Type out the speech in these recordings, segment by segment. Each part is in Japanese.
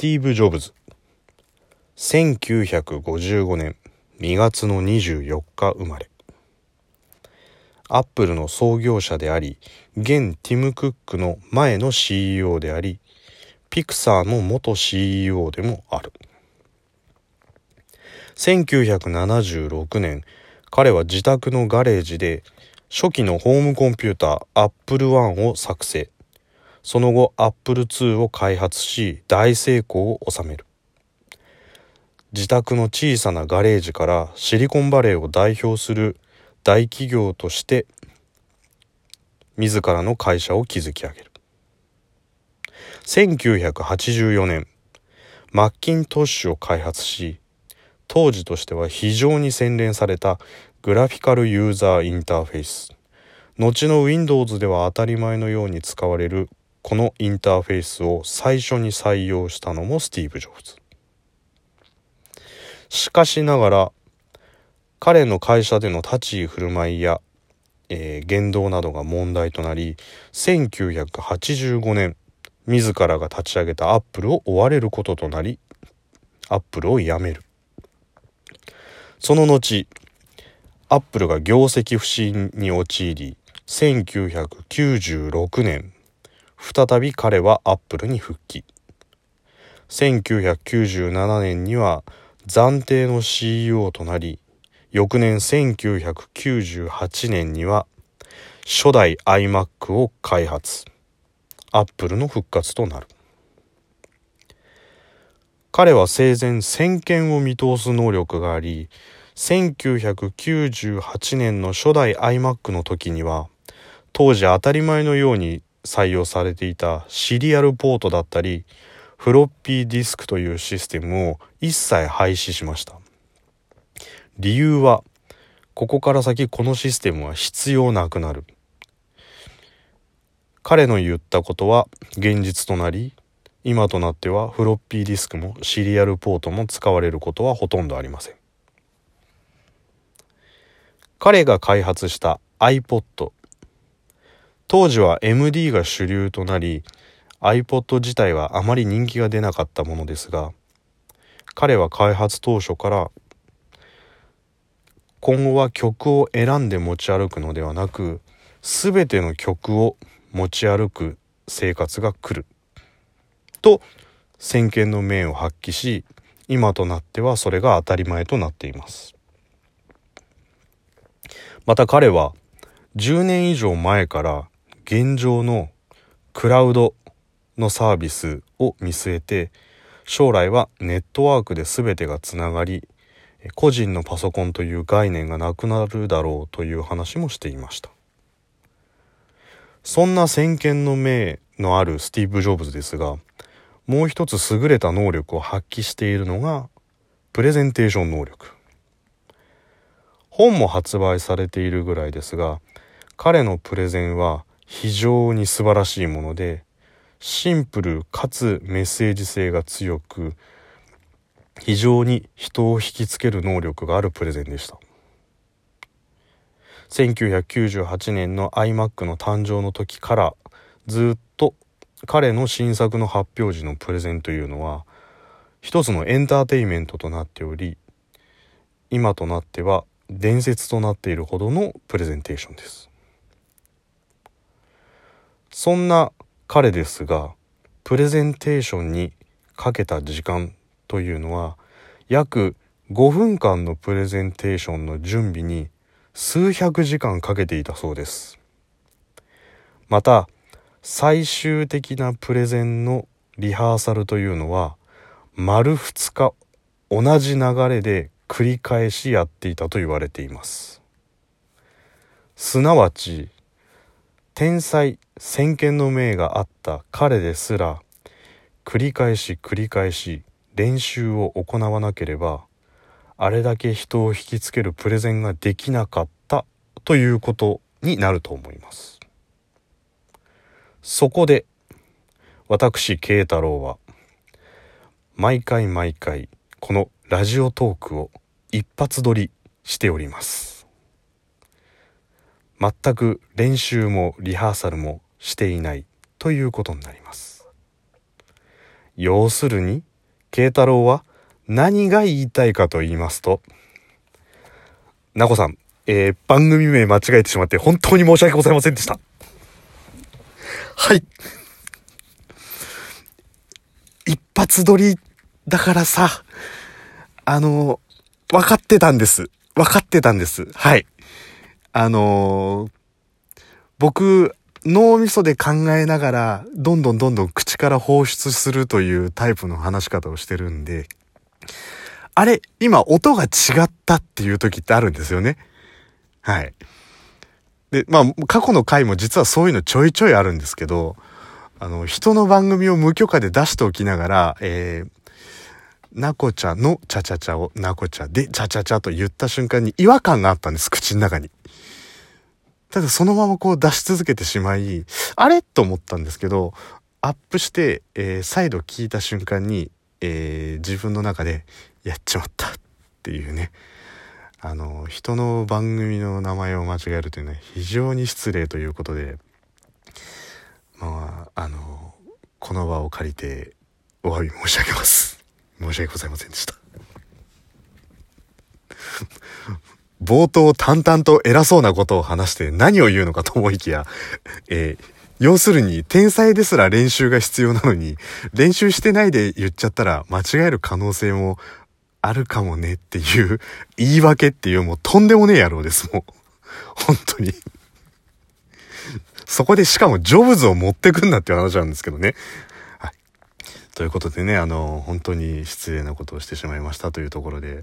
ティーブ・ジョブズ。1955年2月の24日生まれ。アップルの創業者であり現ティム・クックの前の CEO でありピクサーの元 CEO でもある。1976年彼は自宅のガレージで初期のホームコンピューターアップル1を作成。その後アップル2を開発し大成功を収める。自宅の小さなガレージからシリコンバレーを代表する大企業として自らの会社を築き上げる。1984年マッキントッシュを開発し当時としては非常に洗練されたグラフィカルユーザーインターフェース。後の Windows では当たり前のように使われるこのインターフェースを最初に採用したのもスティーブ・ジョブズ。しかしながら彼の会社での立ち居振る舞いや、えー、言動などが問題となり1985年自らが立ち上げたアップルを追われることとなりアップルを辞める。その後アップルが業績不振に陥り1996年再び彼はアップルに復帰。1997年には暫定の CEO となり翌年1998年には初代 iMac を開発。アップルの復活となる。彼は生前先見を見通す能力があり1998年の初代 iMac の時には当時当たり前のように採用されていたシリアルポートだったりフロッピーディスクというシステムを一切廃止しました。理由はここから先このシステムは必要なくなる。彼の言ったことは現実となり今となってはフロッピーディスクもシリアルポートも使われることはほとんどありません。彼が開発した iPod 当時は MD が主流となり iPod 自体はあまり人気が出なかったものですが彼は開発当初から今後は曲を選んで持ち歩くのではなく全ての曲を持ち歩く生活が来る。と先見の明を発揮し今となってはそれが当たり前となっています。また彼は10年以上前から現状のクラウドのサービスを見据えて将来はネットワークで全てがつながり個人のパソコンという概念がなくなるだろうという話もしていました。そんな先見の明のあるスティーブ・ジョブズですがもう一つ優れた能力を発揮しているのがプレゼンテーション能力。本も発売されているぐらいですが彼のプレゼンは非常に素晴らしいものでシンプルかつメッセージ性が強く非常に人を引きつける能力があるプレゼンでした。1998年の iMac の誕生の時からずっと彼の新作の発表時のプレゼンというのは一つのエンターテインメントとなっており今となっては伝説となっているほどのプレゼンテーションです。そんな彼ですがプレゼンテーションにかけた時間というのは約5分間のプレゼンテーションの準備に数百時間かけていたそうです。また最終的なプレゼンのリハーサルというのは丸2日同じ流れで繰り返しやっていたと言われています。すなわち天才先見の明があった彼ですら繰り返し繰り返し練習を行わなければあれだけ人を引きつけるプレゼンができなかったということになると思います。そこで私慶太郎は毎回毎回このラジオトークを一発撮りしております。全く練習もリハーサルもしていないということになります要するに慶太郎は何が言いたいかと言いますと、なこさん、えー、番組名間違えてしまって本当に申し訳ございませんでした。はい。一発撮りだからさ、あの、分かってたんです。分かってたんです。はい。あのー、僕、脳みそで考えながら、どんどんどんどん口から放出するというタイプの話し方をしてるんで、あれ、今音が違ったっていう時ってあるんですよね。はい。で、まあ、過去の回も実はそういうのちょいちょいあるんですけど、あの、人の番組を無許可で出しておきながら、えー、なこちゃのちゃちゃちゃをなこちゃでちゃちゃちゃと言った瞬間に違和感があったんです、口の中に。ただそのままこう出し続けてしまい、あれ？と思ったんですけど、アップして、えー、再度聞いた瞬間に、えー、自分の中で、やっちまったっていうね。あの、人の番組の名前を間違えるというのは非常に失礼ということで、まあ、あの、この場を借りてお詫び申し上げます。申し訳ございませんでした。冒頭淡々と偉そうなことを話して何を言うのかと思いきや、えー、要するに天才ですら練習が必要なのに、練習してないで言っちゃったら間違える可能性もあるかもねっていう言い訳っていうもうとんでもねえ野郎です、もう。本当にそこでしかもジョブズを持ってくんなっていう話なんですけどね。はい。ということでね、あの、本当に失礼なことをしてしまいましたというところで、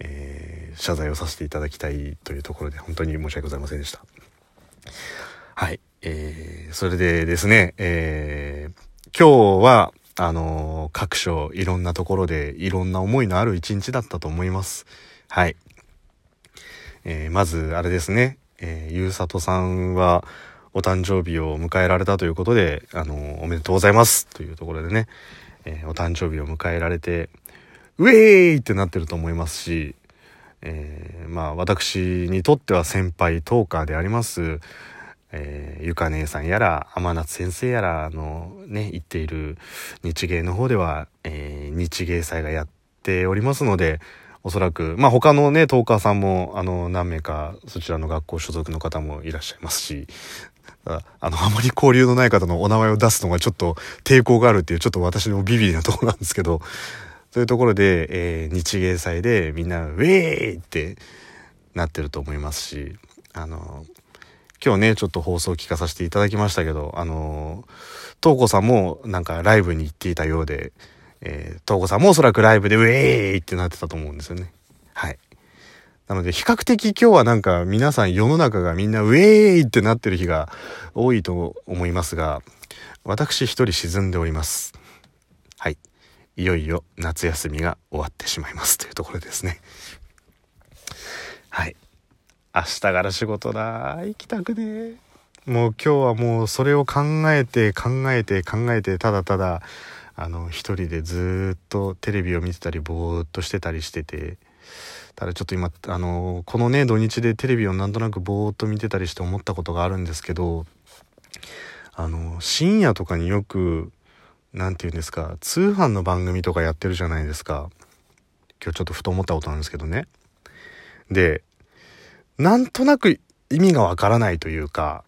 えー、謝罪をさせていただきたいというところで本当に申し訳ございませんでした。はい。えー、それでですね、えー、今日は、あのー、各所いろんなところでいろんな思いのある一日だったと思います。はい。えー、まず、あれですね、えー、ゆうさとさんは、お誕生日を迎えられたということで、あの、おめでとうございますというところでね、えー、お誕生日を迎えられて、ウェーイってなってると思いますし、えー、まあ私にとっては先輩トーカーであります、えー、ゆか姉さんやら天夏先生やらのね言っている日芸の方では、えー、日芸祭がやっておりますのでおそらくまあ他のねトーカーさんもあの何名かそちらの学校所属の方もいらっしゃいますしあの、あまり交流のない方のお名前を出すのがちょっと抵抗があるっていう、ちょっと私のビビりなところなんですけど、そういうところで、えー、日芸祭でみんな、ウェーイってなってると思いますし、あの、今日ね、ちょっと放送を聞かさせていただきましたけど、あの、東子さんもなんかライブに行っていたようで、えー、東子さんもおそらくライブでウェーイってなってたと思うんですよね。はい。なので、比較的今日はなんか皆さん世の中がみんなウェーイってなってる日が多いと思いますが、私一人沈んでおります。はい。いよいよ夏休みが終わってしまいますというところですね。はい。明日から仕事だ。行きたくねもう今日はもうそれを考えて考えて考えてただただあの一人でずっとテレビを見てたりぼーっとしてたりしててただちょっと今あのこのね土日でテレビをなんとなくぼーっと見てたりして思ったことがあるんですけどあの深夜とかによく何て言うんですか通販の番組とかやってるじゃないですか今日ちょっとふと思ったことなんですけどねでなんとなく意味がわからないというか、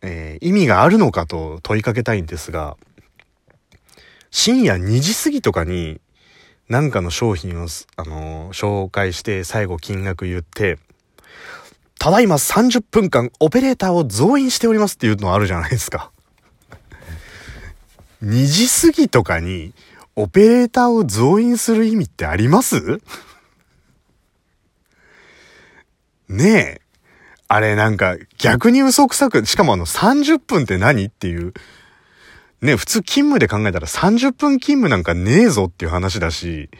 えー、意味があるのかと問いかけたいんですが深夜2時過ぎとかになんかの商品を、あのー、紹介して最後金額言って、ただいま30分間オペレーターを増員しておりますっていうのあるじゃないですか。2時過ぎとかにオペレーターを増員する意味ってあります？ねえ。あれなんか逆に嘘くさく、しかもあの30分って何っていう。ね、普通勤務で考えたら30分勤務なんかねえぞっていう話だし、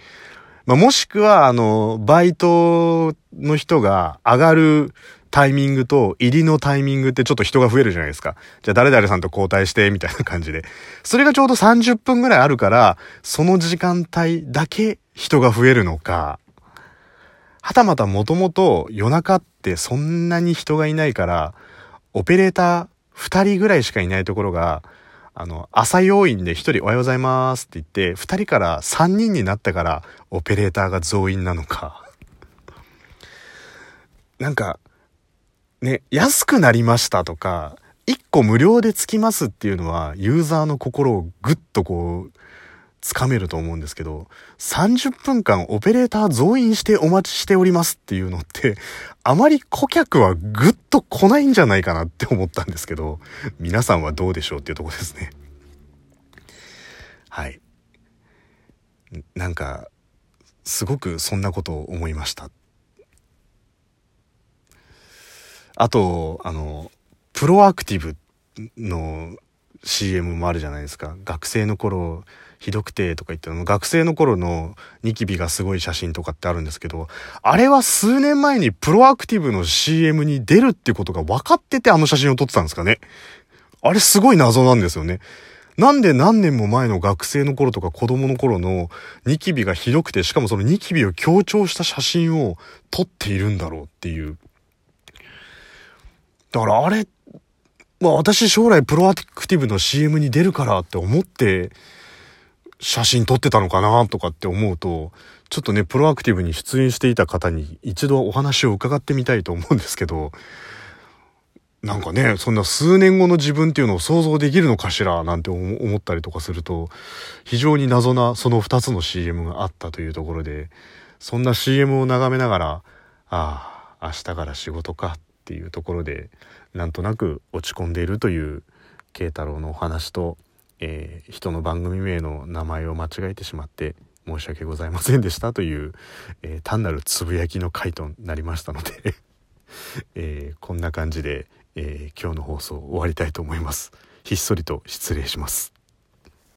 まあ、もしくは、あの、バイトの人が上がるタイミングと入りのタイミングってちょっと人が増えるじゃないですか。じゃあ誰々さんと交代して、みたいな感じで。それがちょうど30分ぐらいあるから、その時間帯だけ人が増えるのか、はたまたもともと夜中ってそんなに人がいないから、オペレーター2人ぐらいしかいないところが、あの、朝要員で1人おはようございますって言って、2人から3人になったからオペレーターが増員なのか。なんか、ね、安くなりましたとか、1個無料でつきますっていうのは、ユーザーの心をぐっとこう、つかめると思うんですけど、30分間オペレーター増員してお待ちしておりますっていうのって、あまり顧客はぐっと来ないんじゃないかなって思ったんですけど、皆さんはどうでしょうっていうとこですね。はい。なんか、すごくそんなことを思いました。あと、あの、プロアクティブの CM もあるじゃないですか。学生の頃、ひどくてとか言っての学生の頃のニキビがすごい写真とかってあるんですけど、あれは数年前にプロアクティブの CM に出るってことが分かっててあの写真を撮ってたんですかね。あれすごい謎なんですよね。なんで何年も前の学生の頃とか子供の頃のニキビがひどくて、しかもそのニキビを強調した写真を撮っているんだろうっていう。だからあれ、まあ私将来プロアクティブの CM に出るからって思って写真撮ってたのかなとかって思うと、ちょっとね、プロアクティブに出演していた方に一度お話を伺ってみたいと思うんですけど、なんかね、そんな数年後の自分っていうのを想像できるのかしらなんて思ったりとかすると、非常に謎なその2つの CM があったというところで、そんな CM を眺めながら、ああ、明日から仕事かっていうところで、なんとなく落ち込んでいるという慶太郎のお話と、えー、人の番組名の名前を間違えてしまって申し訳ございませんでしたという、えー、単なるつぶやきの回となりましたので えー、こんな感じで、え今日の放送終わりたいと思います。ひっそりと失礼します。